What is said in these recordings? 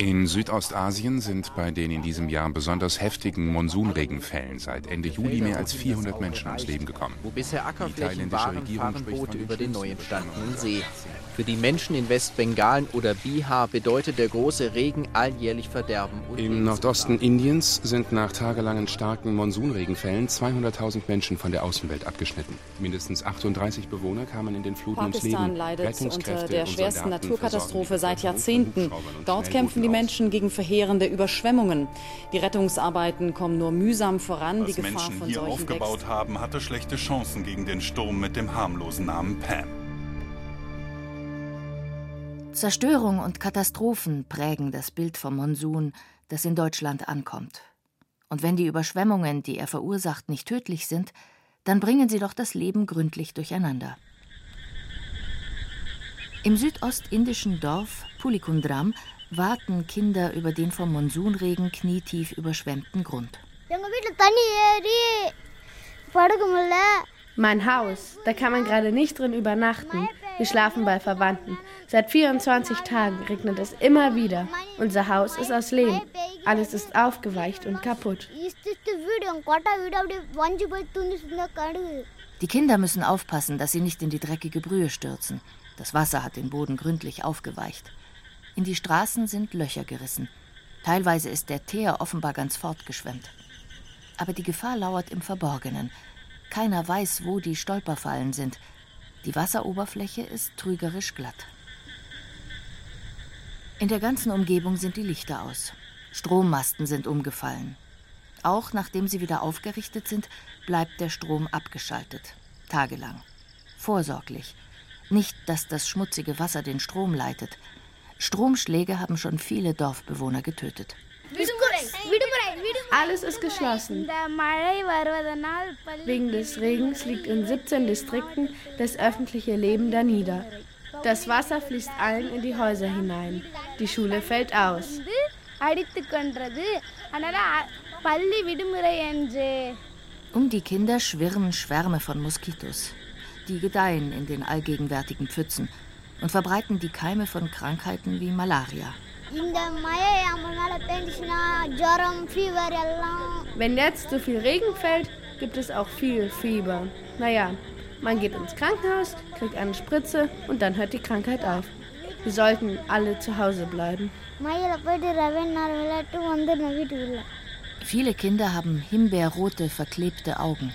In Südostasien sind bei den in diesem Jahr besonders heftigen Monsunregenfällen seit Ende Juli mehr als 400 Menschen ums Leben gekommen. Wo bisher Ackerflächen waren, fahren Boote über den neu entstandenen See. Für die Menschen in Westbengalen oder Bihar bedeutet der große Regen alljährlich Verderben. Im Nordosten Indiens sind nach tagelangen starken Monsunregenfällen 200.000 Menschen von der Außenwelt abgeschnitten. Mindestens 38 Bewohner kamen in den Fluten ums Leben. Pakistan leidet unter der schwersten Naturkatastrophe seit Jahrzehnten. Dort kämpfen die Menschen gegen verheerende Überschwemmungen. Die Rettungsarbeiten kommen nur mühsam voran. Was die Gefahr Menschen von hier aufgebaut wächst. haben, hatte schlechte Chancen gegen den Sturm mit dem harmlosen Namen Pam. Zerstörung und Katastrophen prägen das Bild vom Monsun, das in Deutschland ankommt. Und wenn die Überschwemmungen, die er verursacht, nicht tödlich sind, dann bringen sie doch das Leben gründlich durcheinander. Im südostindischen Dorf Pulikundram warten Kinder über den vom Monsunregen knietief überschwemmten Grund. Mein Haus, da kann man gerade nicht drin übernachten. Wir schlafen bei Verwandten. Seit 24 Tagen regnet es immer wieder. Unser Haus ist aus Lehm. Alles ist aufgeweicht und kaputt. Die Kinder müssen aufpassen, dass sie nicht in die dreckige Brühe stürzen. Das Wasser hat den Boden gründlich aufgeweicht. In die Straßen sind Löcher gerissen. Teilweise ist der Teer offenbar ganz fortgeschwemmt. Aber die Gefahr lauert im Verborgenen. Keiner weiß, wo die Stolperfallen sind. Die Wasseroberfläche ist trügerisch glatt. In der ganzen Umgebung sind die Lichter aus. Strommasten sind umgefallen. Auch nachdem sie wieder aufgerichtet sind, bleibt der Strom abgeschaltet. Tagelang. Vorsorglich. Nicht, dass das schmutzige Wasser den Strom leitet. Stromschläge haben schon viele Dorfbewohner getötet. Alles ist geschlossen. Wegen des Regens liegt in 17 Distrikten das öffentliche Leben da nieder. Das Wasser fließt allen in die Häuser hinein. Die Schule fällt aus. Um die Kinder schwirren Schwärme von Moskitos. Die gedeihen in den allgegenwärtigen Pfützen und verbreiten die Keime von Krankheiten wie Malaria. இந்த மழை நம்ம மேல பெஞ்சிச்சுன்னா ஜுரம் ஃபீவர் எல்லாம் Wenn jetzt so viel Regen fällt, gibt es auch viel Fieber. Naja, man geht ins Krankenhaus, kriegt eine Spritze und dann hört die Krankheit auf. Wir sollten alle zu Hause bleiben. மழையில போயிட்டு ரெவன் நேரம் விளையாட்டு வந்துடணும் வீட்டுக்குள்ள Viele Kinder haben himbeerrote, verklebte Augen.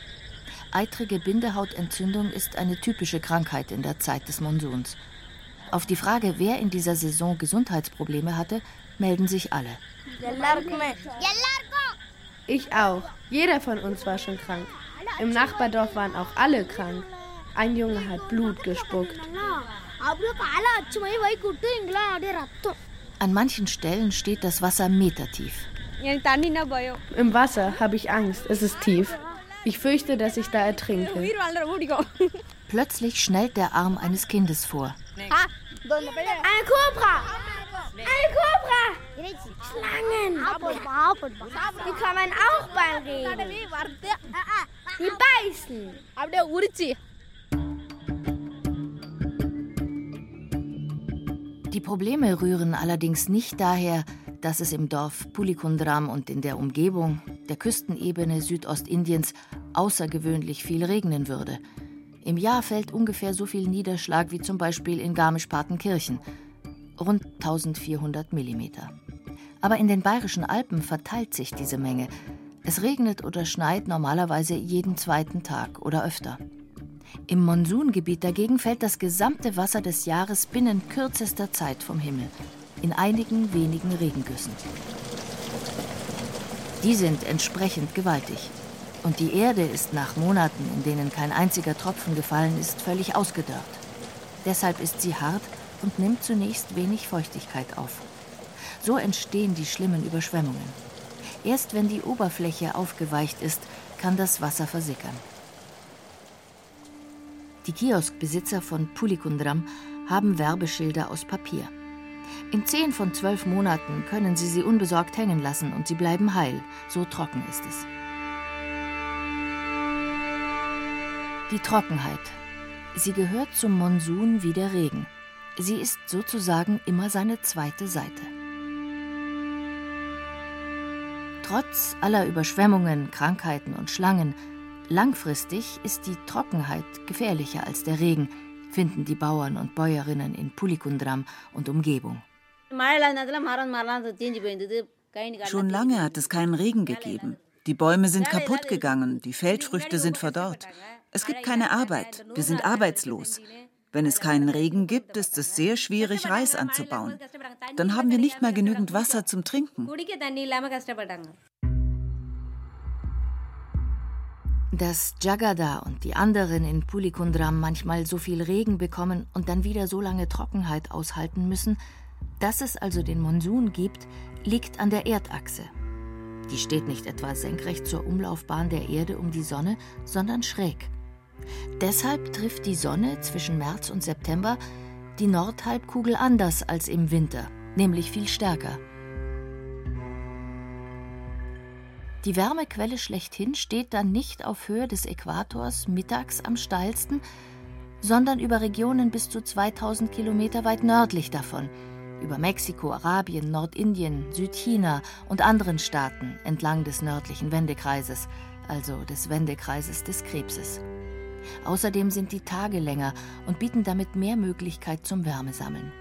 Eitrige Bindehautentzündung ist eine typische Krankheit in der Zeit des Monsuns. Auf die Frage, wer in dieser Saison Gesundheitsprobleme hatte, melden sich alle. Ich auch. Jeder von uns war schon krank. Im Nachbardorf waren auch alle krank. Ein Junge hat Blut gespuckt. An manchen Stellen steht das Wasser metertief. Im Wasser habe ich Angst. Es ist tief. Ich fürchte, dass ich da ertrinke. Plötzlich schnellt der Arm eines Kindes vor. Eine Kobra! Eine Kobra! Schlangen! Die kommen auch beim Regen. Die beißen. Aber Urzi. Die Probleme rühren allerdings nicht daher, dass es im Dorf Pulikundram und in der Umgebung, der Küstenebene Südostindiens, außergewöhnlich viel regnen würde – im Jahr fällt ungefähr so viel Niederschlag wie zum Beispiel in Garmisch-Partenkirchen, rund 1400 Millimeter. Aber in den bayerischen Alpen verteilt sich diese Menge. Es regnet oder schneit normalerweise jeden zweiten Tag oder öfter. Im Monsungebiet dagegen fällt das gesamte Wasser des Jahres binnen kürzester Zeit vom Himmel, in einigen wenigen Regengüssen. Die sind entsprechend gewaltig. Und die Erde ist nach Monaten, in denen kein einziger Tropfen gefallen ist, völlig ausgedörrt. Deshalb ist sie hart und nimmt zunächst wenig Feuchtigkeit auf. So entstehen die schlimmen Überschwemmungen. Erst wenn die Oberfläche aufgeweicht ist, kann das Wasser versickern. Die Kioskbesitzer von Pulikundram haben Werbeschilder aus Papier. In zehn von zwölf Monaten können sie sie unbesorgt hängen lassen und sie bleiben heil. So trocken ist es. Die Trockenheit. Sie gehört zum Monsun wie der Regen. Sie ist sozusagen immer seine zweite Seite. Trotz aller Überschwemmungen, Krankheiten und Schlangen, langfristig ist die Trockenheit gefährlicher als der Regen, finden die Bauern und Bäuerinnen in Pulikundram und Umgebung. Schon lange hat es keinen Regen gegeben. Die Bäume sind kaputt gegangen, die Feldfrüchte sind verdorrt. Es gibt keine Arbeit, wir sind arbeitslos. Wenn es keinen Regen gibt, ist es sehr schwierig, Reis anzubauen. Dann haben wir nicht mal genügend Wasser zum Trinken. Dass Jagada und die anderen in Pulikundram manchmal so viel Regen bekommen und dann wieder so lange Trockenheit aushalten müssen, dass es also den Monsun gibt, liegt an der Erdachse. Die steht nicht etwa senkrecht zur Umlaufbahn der Erde um die Sonne, sondern schräg. Deshalb trifft die Sonne zwischen März und September die Nordhalbkugel anders als im Winter, nämlich viel stärker. Die Wärmequelle schlechthin steht dann nicht auf Höhe des Äquators mittags am steilsten, sondern über Regionen bis zu 2000 Kilometer weit nördlich davon, über Mexiko, Arabien, Nordindien, Südchina und anderen Staaten entlang des nördlichen Wendekreises, also des Wendekreises des Krebses. Außerdem sind die Tage länger und bieten damit mehr Möglichkeit zum Wärmesammeln.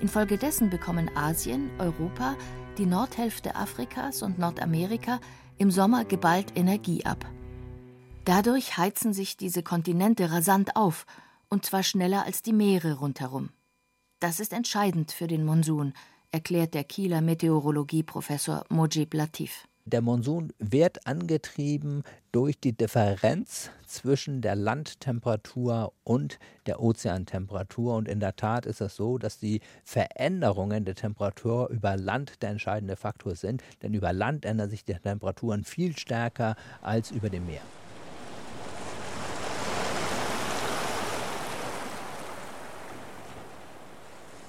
Infolgedessen bekommen Asien, Europa, die Nordhälfte Afrikas und Nordamerika im Sommer geballt Energie ab. Dadurch heizen sich diese Kontinente rasant auf, und zwar schneller als die Meere rundherum. Das ist entscheidend für den Monsun, erklärt der Kieler Meteorologieprofessor Mojib Latif. Der Monsun wird angetrieben durch die Differenz zwischen der Landtemperatur und der Ozeantemperatur. Und in der Tat ist es so, dass die Veränderungen der Temperatur über Land der entscheidende Faktor sind. Denn über Land ändern sich die Temperaturen viel stärker als über dem Meer.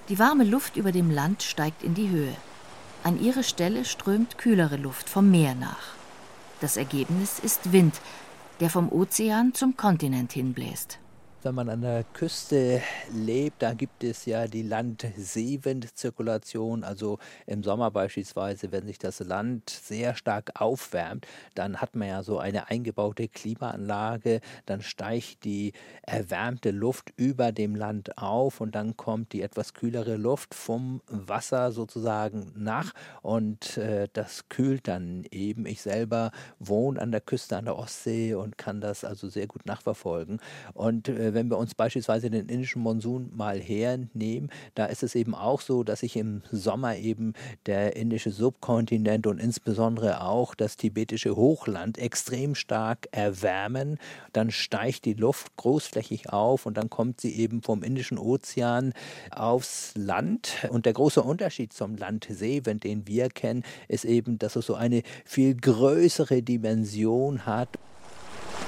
Die warme Luft über dem Land steigt in die Höhe. An ihre Stelle strömt kühlere Luft vom Meer nach. Das Ergebnis ist Wind, der vom Ozean zum Kontinent hinbläst wenn man an der Küste lebt, da gibt es ja die Land-Seewind-Zirkulation. Also im Sommer beispielsweise, wenn sich das Land sehr stark aufwärmt, dann hat man ja so eine eingebaute Klimaanlage. Dann steigt die erwärmte Luft über dem Land auf und dann kommt die etwas kühlere Luft vom Wasser sozusagen nach und äh, das kühlt dann eben. Ich selber wohne an der Küste an der Ostsee und kann das also sehr gut nachverfolgen. Und äh, wenn wir uns beispielsweise den indischen Monsun mal hernehmen, da ist es eben auch so, dass sich im Sommer eben der indische Subkontinent und insbesondere auch das tibetische Hochland extrem stark erwärmen. Dann steigt die Luft großflächig auf und dann kommt sie eben vom Indischen Ozean aufs Land. Und der große Unterschied zum Landseewind, den wir kennen, ist eben, dass es so eine viel größere Dimension hat.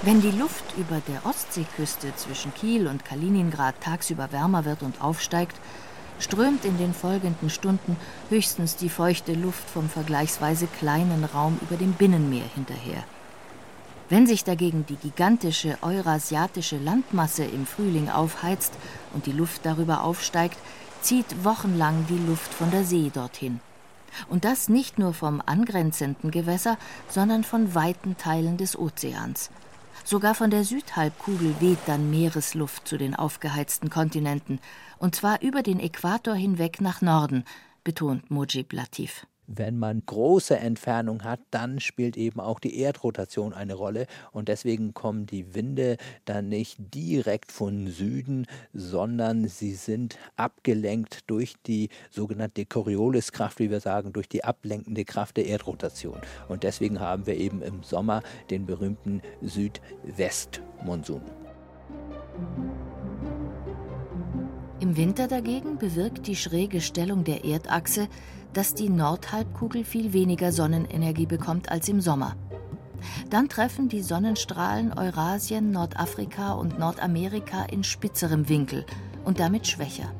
Wenn die Luft über der Ostseeküste zwischen Kiel und Kaliningrad tagsüber wärmer wird und aufsteigt, strömt in den folgenden Stunden höchstens die feuchte Luft vom vergleichsweise kleinen Raum über dem Binnenmeer hinterher. Wenn sich dagegen die gigantische eurasiatische Landmasse im Frühling aufheizt und die Luft darüber aufsteigt, zieht wochenlang die Luft von der See dorthin. Und das nicht nur vom angrenzenden Gewässer, sondern von weiten Teilen des Ozeans. Sogar von der Südhalbkugel weht dann Meeresluft zu den aufgeheizten Kontinenten, und zwar über den Äquator hinweg nach Norden, betont Mujib Latif. Wenn man große Entfernung hat, dann spielt eben auch die Erdrotation eine Rolle und deswegen kommen die Winde dann nicht direkt von Süden, sondern sie sind abgelenkt durch die sogenannte Corioliskraft, wie wir sagen, durch die ablenkende Kraft der Erdrotation. Und deswegen haben wir eben im Sommer den berühmten Südwestmonsun. Im Winter dagegen bewirkt die schräge Stellung der Erdachse, dass die Nordhalbkugel viel weniger Sonnenenergie bekommt als im Sommer. Dann treffen die Sonnenstrahlen Eurasien, Nordafrika und Nordamerika in spitzerem Winkel und damit schwächer.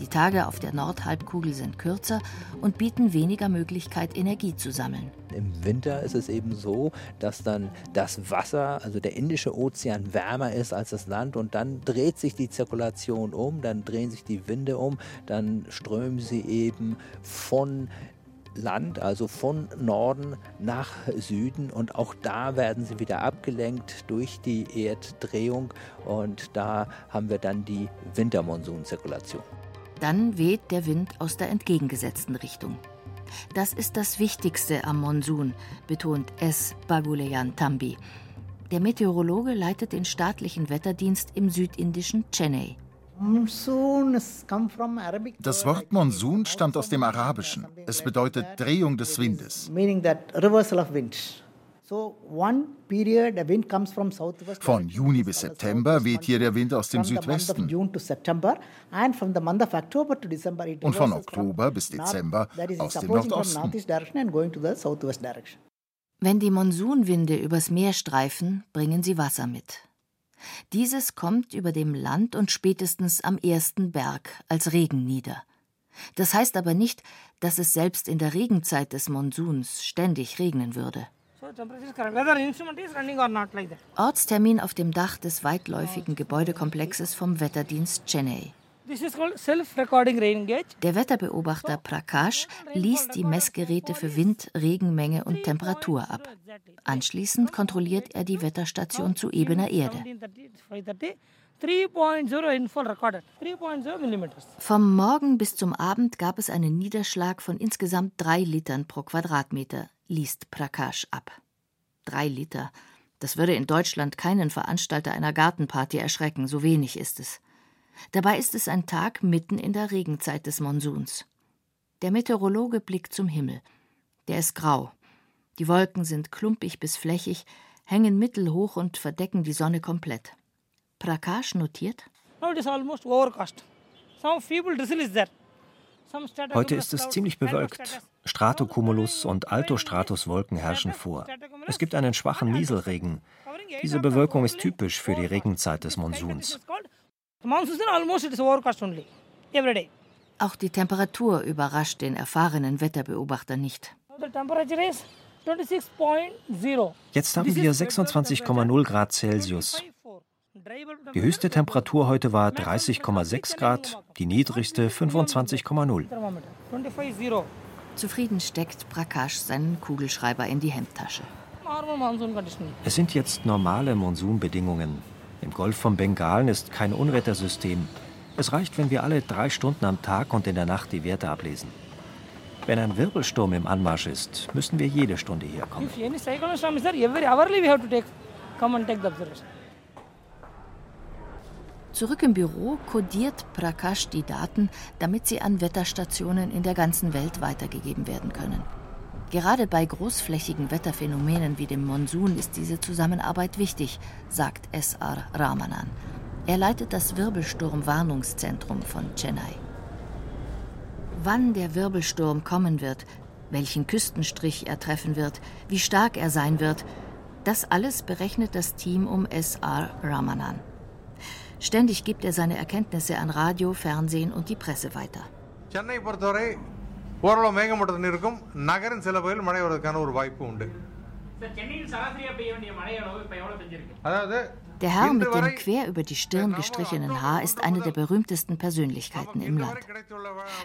Die Tage auf der Nordhalbkugel sind kürzer und bieten weniger Möglichkeit, Energie zu sammeln. Im Winter ist es eben so, dass dann das Wasser, also der Indische Ozean, wärmer ist als das Land und dann dreht sich die Zirkulation um, dann drehen sich die Winde um, dann strömen sie eben von Land, also von Norden nach Süden und auch da werden sie wieder abgelenkt durch die Erddrehung und da haben wir dann die Wintermonsunzirkulation. Dann weht der Wind aus der entgegengesetzten Richtung. Das ist das Wichtigste am Monsun, betont S. Baguleyan Tambi. Der Meteorologe leitet den staatlichen Wetterdienst im südindischen Chennai. Das Wort Monsun stammt aus dem Arabischen. Es bedeutet Drehung des Windes. Von Juni bis September weht hier der Wind aus dem Südwesten. Und von Oktober bis Dezember aus dem Nordosten. Wenn die Monsunwinde übers Meer streifen, bringen sie Wasser mit. Dieses kommt über dem Land und spätestens am ersten Berg als Regen nieder. Das heißt aber nicht, dass es selbst in der Regenzeit des Monsuns ständig regnen würde. Ortstermin auf dem Dach des weitläufigen Gebäudekomplexes vom Wetterdienst Chennai. Der Wetterbeobachter Prakash liest die Messgeräte für Wind, Regenmenge und Temperatur ab. Anschließend kontrolliert er die Wetterstation zu ebener Erde. Vom Morgen bis zum Abend gab es einen Niederschlag von insgesamt drei Litern pro Quadratmeter, liest Prakash ab. Drei Liter. Das würde in Deutschland keinen Veranstalter einer Gartenparty erschrecken, so wenig ist es. Dabei ist es ein Tag mitten in der Regenzeit des Monsuns. Der Meteorologe blickt zum Himmel. Der ist grau. Die Wolken sind klumpig bis flächig, hängen mittelhoch und verdecken die Sonne komplett. Prakash notiert. Heute ist es ziemlich bewölkt. Stratocumulus und Altostratuswolken herrschen vor. Es gibt einen schwachen Nieselregen. Diese Bewölkung ist typisch für die Regenzeit des Monsuns. Auch die Temperatur überrascht den erfahrenen Wetterbeobachter nicht. Jetzt haben wir 26,0 Grad Celsius. Die höchste Temperatur heute war 30,6 Grad, die niedrigste 25,0. Zufrieden steckt Prakash seinen Kugelschreiber in die Hemdtasche. Es sind jetzt normale Monsunbedingungen. Im Golf von Bengalen ist kein Unwettersystem. Es reicht, wenn wir alle drei Stunden am Tag und in der Nacht die Werte ablesen. Wenn ein Wirbelsturm im Anmarsch ist, müssen wir jede Stunde hier kommen. Zurück im Büro kodiert Prakash die Daten, damit sie an Wetterstationen in der ganzen Welt weitergegeben werden können. Gerade bei großflächigen Wetterphänomenen wie dem Monsun ist diese Zusammenarbeit wichtig, sagt S.R. Ramanan. Er leitet das Wirbelsturm-Warnungszentrum von Chennai. Wann der Wirbelsturm kommen wird, welchen Küstenstrich er treffen wird, wie stark er sein wird, das alles berechnet das Team um S.R. Ramanan. Ständig gibt er seine Erkenntnisse an Radio, Fernsehen und die Presse weiter. Chennai ஓரளவு மேகமூட்டத்தில் இருக்கும் நகரின் சில பகுதியில் மழை வருவதற்கான ஒரு வாய்ப்பு உண்டு Der Herr mit dem quer über die Stirn gestrichenen Haar ist eine der berühmtesten Persönlichkeiten im Land.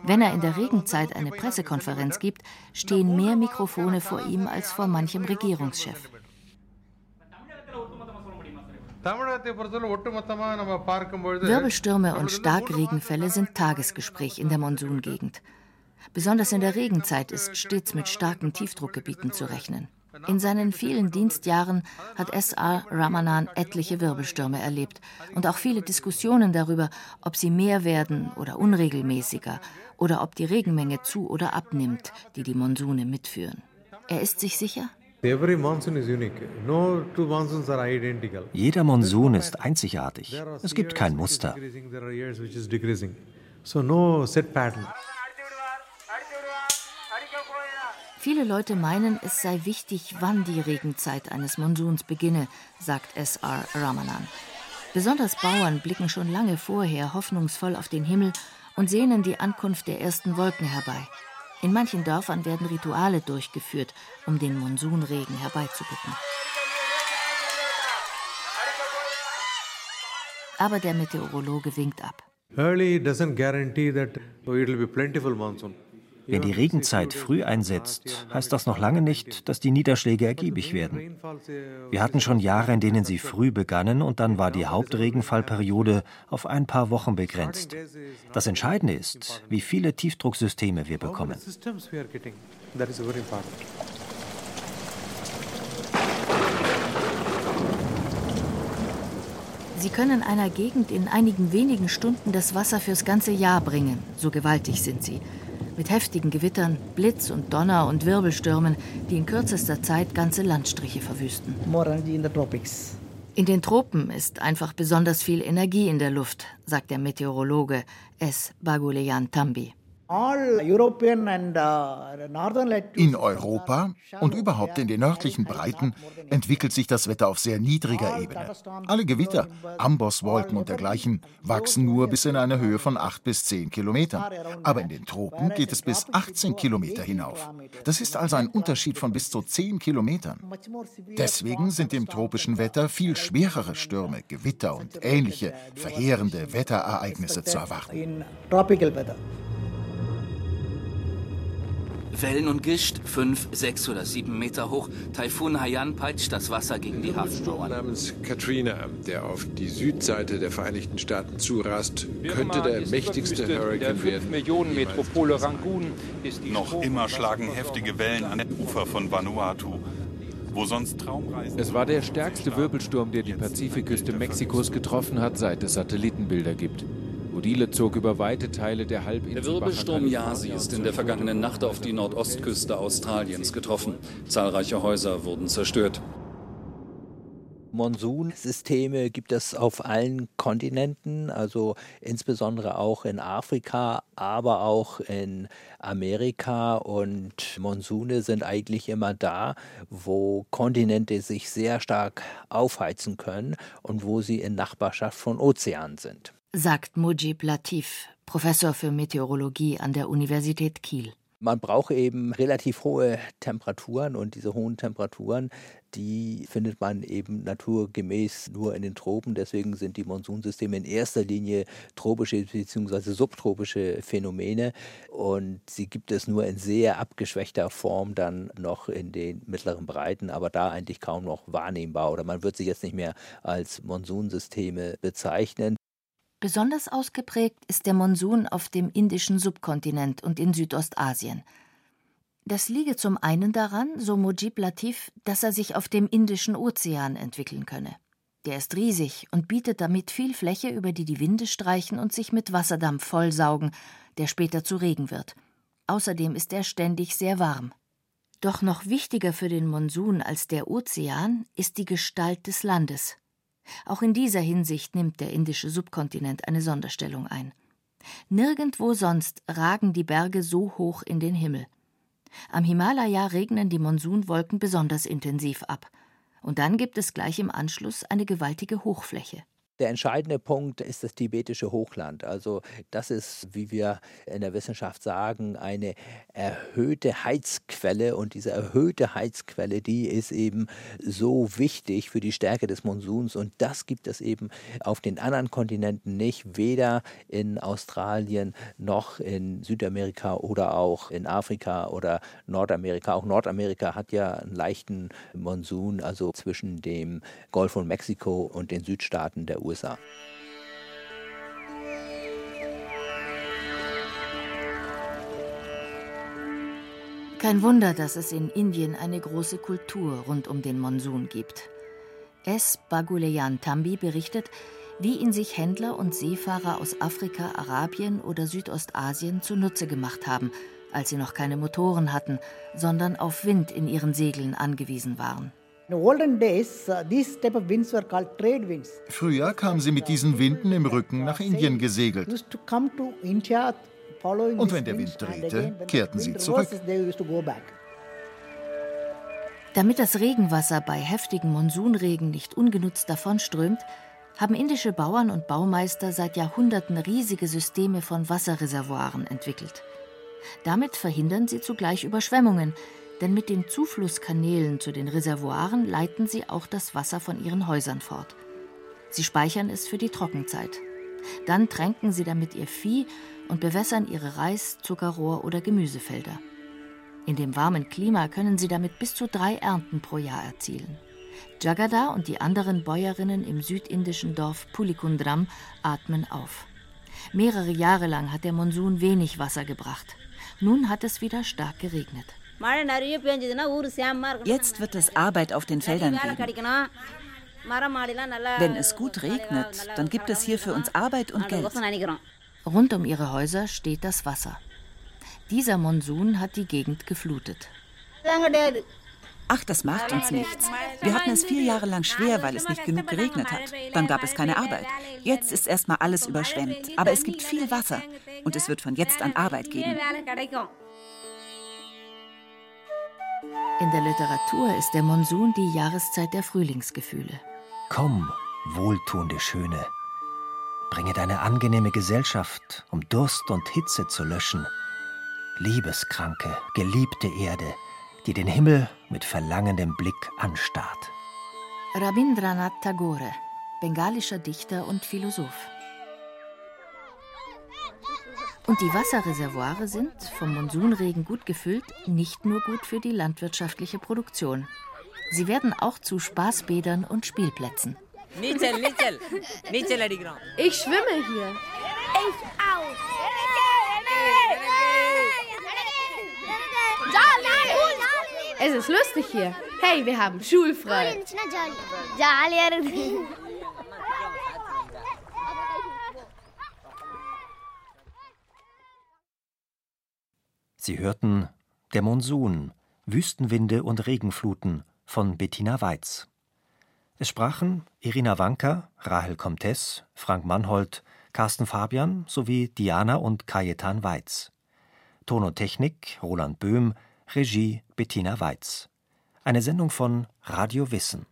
Wenn er in der Regenzeit eine Pressekonferenz gibt, stehen mehr Mikrofone vor ihm als vor manchem Regierungschef. Wirbelstürme und Starkregenfälle sind Tagesgespräch in der Monsungegend. Besonders in der Regenzeit ist stets mit starken Tiefdruckgebieten zu rechnen. In seinen vielen Dienstjahren hat S.R. Ramanan etliche Wirbelstürme erlebt und auch viele Diskussionen darüber, ob sie mehr werden oder unregelmäßiger oder ob die Regenmenge zu oder abnimmt, die die Monsune mitführen. Er ist sich sicher? Jeder Monsun ist einzigartig. Es gibt kein Muster. Viele Leute meinen, es sei wichtig, wann die Regenzeit eines Monsuns beginne, sagt S.R. Ramanan. Besonders Bauern blicken schon lange vorher hoffnungsvoll auf den Himmel und sehnen die Ankunft der ersten Wolken herbei. In manchen Dörfern werden Rituale durchgeführt, um den Monsunregen herbeizubitten. Aber der Meteorologe winkt ab. Early doesn't guarantee that it will be plentiful monsoon. Wenn die Regenzeit früh einsetzt, heißt das noch lange nicht, dass die Niederschläge ergiebig werden. Wir hatten schon Jahre, in denen sie früh begannen und dann war die Hauptregenfallperiode auf ein paar Wochen begrenzt. Das Entscheidende ist, wie viele Tiefdrucksysteme wir bekommen. Sie können einer Gegend in einigen wenigen Stunden das Wasser fürs ganze Jahr bringen, so gewaltig sind sie mit heftigen Gewittern, Blitz und Donner und Wirbelstürmen, die in kürzester Zeit ganze Landstriche verwüsten. In den Tropen ist einfach besonders viel Energie in der Luft, sagt der Meteorologe S. Baguleyan Tambi. Uh, in Europa und überhaupt in den nördlichen Breiten entwickelt sich das Wetter auf sehr niedriger Ebene. Alle Gewitter, Ambosswolken und dergleichen wachsen nur bis in eine Höhe von 8 bis 10 Kilometern. Aber in den Tropen geht es bis 18 Kilometer hinauf. Das ist also ein Unterschied von bis zu 10 Kilometern. Deswegen sind im tropischen Wetter viel schwerere Stürme, Gewitter und ähnliche verheerende Wetterereignisse zu erwarten. Wellen und Gischt, fünf, sechs oder sieben Meter hoch. Taifun Haiyan peitscht das Wasser gegen die Hafenmauern. namens Katrina, der auf die Südseite der Vereinigten Staaten zurast, könnte der mächtigste Hurrikan werden. Millionen Metropole Rangoon ist Noch immer schlagen heftige Wellen an den Ufer von Vanuatu. Wo sonst Traumreisen es war der stärkste Wirbelsturm, der die Pazifikküste Mexikos getroffen hat, seit es Satellitenbilder gibt. Odile zog über weite Teile der Halbinsel. Der Wirbelsturm Yasi ist in der vergangenen Nacht auf die Nordostküste Australiens getroffen. Zahlreiche Häuser wurden zerstört. Monsunsysteme gibt es auf allen Kontinenten, also insbesondere auch in Afrika, aber auch in Amerika. Und Monsune sind eigentlich immer da, wo Kontinente sich sehr stark aufheizen können und wo sie in Nachbarschaft von Ozeanen sind sagt Mujib Latif, Professor für Meteorologie an der Universität Kiel. Man braucht eben relativ hohe Temperaturen und diese hohen Temperaturen, die findet man eben naturgemäß nur in den Tropen. Deswegen sind die Monsunsysteme in erster Linie tropische bzw. subtropische Phänomene und sie gibt es nur in sehr abgeschwächter Form dann noch in den mittleren Breiten, aber da eigentlich kaum noch wahrnehmbar oder man wird sie jetzt nicht mehr als Monsunsysteme bezeichnen. Besonders ausgeprägt ist der Monsun auf dem indischen Subkontinent und in Südostasien. Das liege zum einen daran, so Mujib Latif, dass er sich auf dem Indischen Ozean entwickeln könne. Der ist riesig und bietet damit viel Fläche, über die die Winde streichen und sich mit Wasserdampf vollsaugen, der später zu Regen wird. Außerdem ist er ständig sehr warm. Doch noch wichtiger für den Monsun als der Ozean ist die Gestalt des Landes. Auch in dieser Hinsicht nimmt der indische Subkontinent eine Sonderstellung ein. Nirgendwo sonst ragen die Berge so hoch in den Himmel. Am Himalaya regnen die Monsunwolken besonders intensiv ab. Und dann gibt es gleich im Anschluss eine gewaltige Hochfläche. Der entscheidende Punkt ist das tibetische Hochland. Also das ist, wie wir in der Wissenschaft sagen, eine erhöhte Heizquelle. Und diese erhöhte Heizquelle, die ist eben so wichtig für die Stärke des Monsuns. Und das gibt es eben auf den anderen Kontinenten nicht, weder in Australien noch in Südamerika oder auch in Afrika oder Nordamerika. Auch Nordamerika hat ja einen leichten Monsun, also zwischen dem Golf von Mexiko und den Südstaaten der USA. Kein Wunder, dass es in Indien eine große Kultur rund um den Monsun gibt. S. Baguleyan Tambi berichtet, wie ihn sich Händler und Seefahrer aus Afrika, Arabien oder Südostasien zunutze gemacht haben, als sie noch keine Motoren hatten, sondern auf Wind in ihren Segeln angewiesen waren. Uh, Früher kamen sie mit diesen Winden im Rücken nach Indien gesegelt. Und wenn der Wind drehte, kehrten sie zurück. Damit das Regenwasser bei heftigem Monsunregen nicht ungenutzt davonströmt, haben indische Bauern und Baumeister seit Jahrhunderten riesige Systeme von Wasserreservoiren entwickelt. Damit verhindern sie zugleich Überschwemmungen, denn mit den Zuflusskanälen zu den Reservoiren leiten sie auch das Wasser von ihren Häusern fort. Sie speichern es für die Trockenzeit. Dann tränken sie damit ihr Vieh und bewässern ihre Reis-, Zuckerrohr- oder Gemüsefelder. In dem warmen Klima können sie damit bis zu drei Ernten pro Jahr erzielen. Jagada und die anderen Bäuerinnen im südindischen Dorf Pulikundram atmen auf. Mehrere Jahre lang hat der Monsun wenig Wasser gebracht. Nun hat es wieder stark geregnet. Jetzt wird es Arbeit auf den Feldern geben. Wenn es gut regnet, dann gibt es hier für uns Arbeit und Geld. Rund um ihre Häuser steht das Wasser. Dieser Monsun hat die Gegend geflutet. Ach, das macht uns nichts. Wir hatten es vier Jahre lang schwer, weil es nicht genug geregnet hat. Dann gab es keine Arbeit. Jetzt ist erstmal alles überschwemmt. Aber es gibt viel Wasser. Und es wird von jetzt an Arbeit geben. In der Literatur ist der Monsun die Jahreszeit der Frühlingsgefühle. Komm, wohltuende Schöne, bringe deine angenehme Gesellschaft, um Durst und Hitze zu löschen. Liebeskranke, geliebte Erde, die den Himmel mit verlangendem Blick anstarrt. Rabindranath Tagore, bengalischer Dichter und Philosoph. Und die Wasserreservoire sind, vom Monsunregen gut gefüllt, nicht nur gut für die landwirtschaftliche Produktion. Sie werden auch zu Spaßbädern und Spielplätzen. Ich schwimme hier. Ich auch. Es ist lustig hier. Hey, wir haben schulfrei. Sie hörten Der Monsun, Wüstenwinde und Regenfluten von Bettina Weiz. Es sprachen Irina Wanka, Rahel Comtes, Frank Mannhold, Carsten Fabian sowie Diana und Kajetan Weiz. Tonotechnik Roland Böhm, Regie Bettina Weiz. Eine Sendung von Radio Wissen.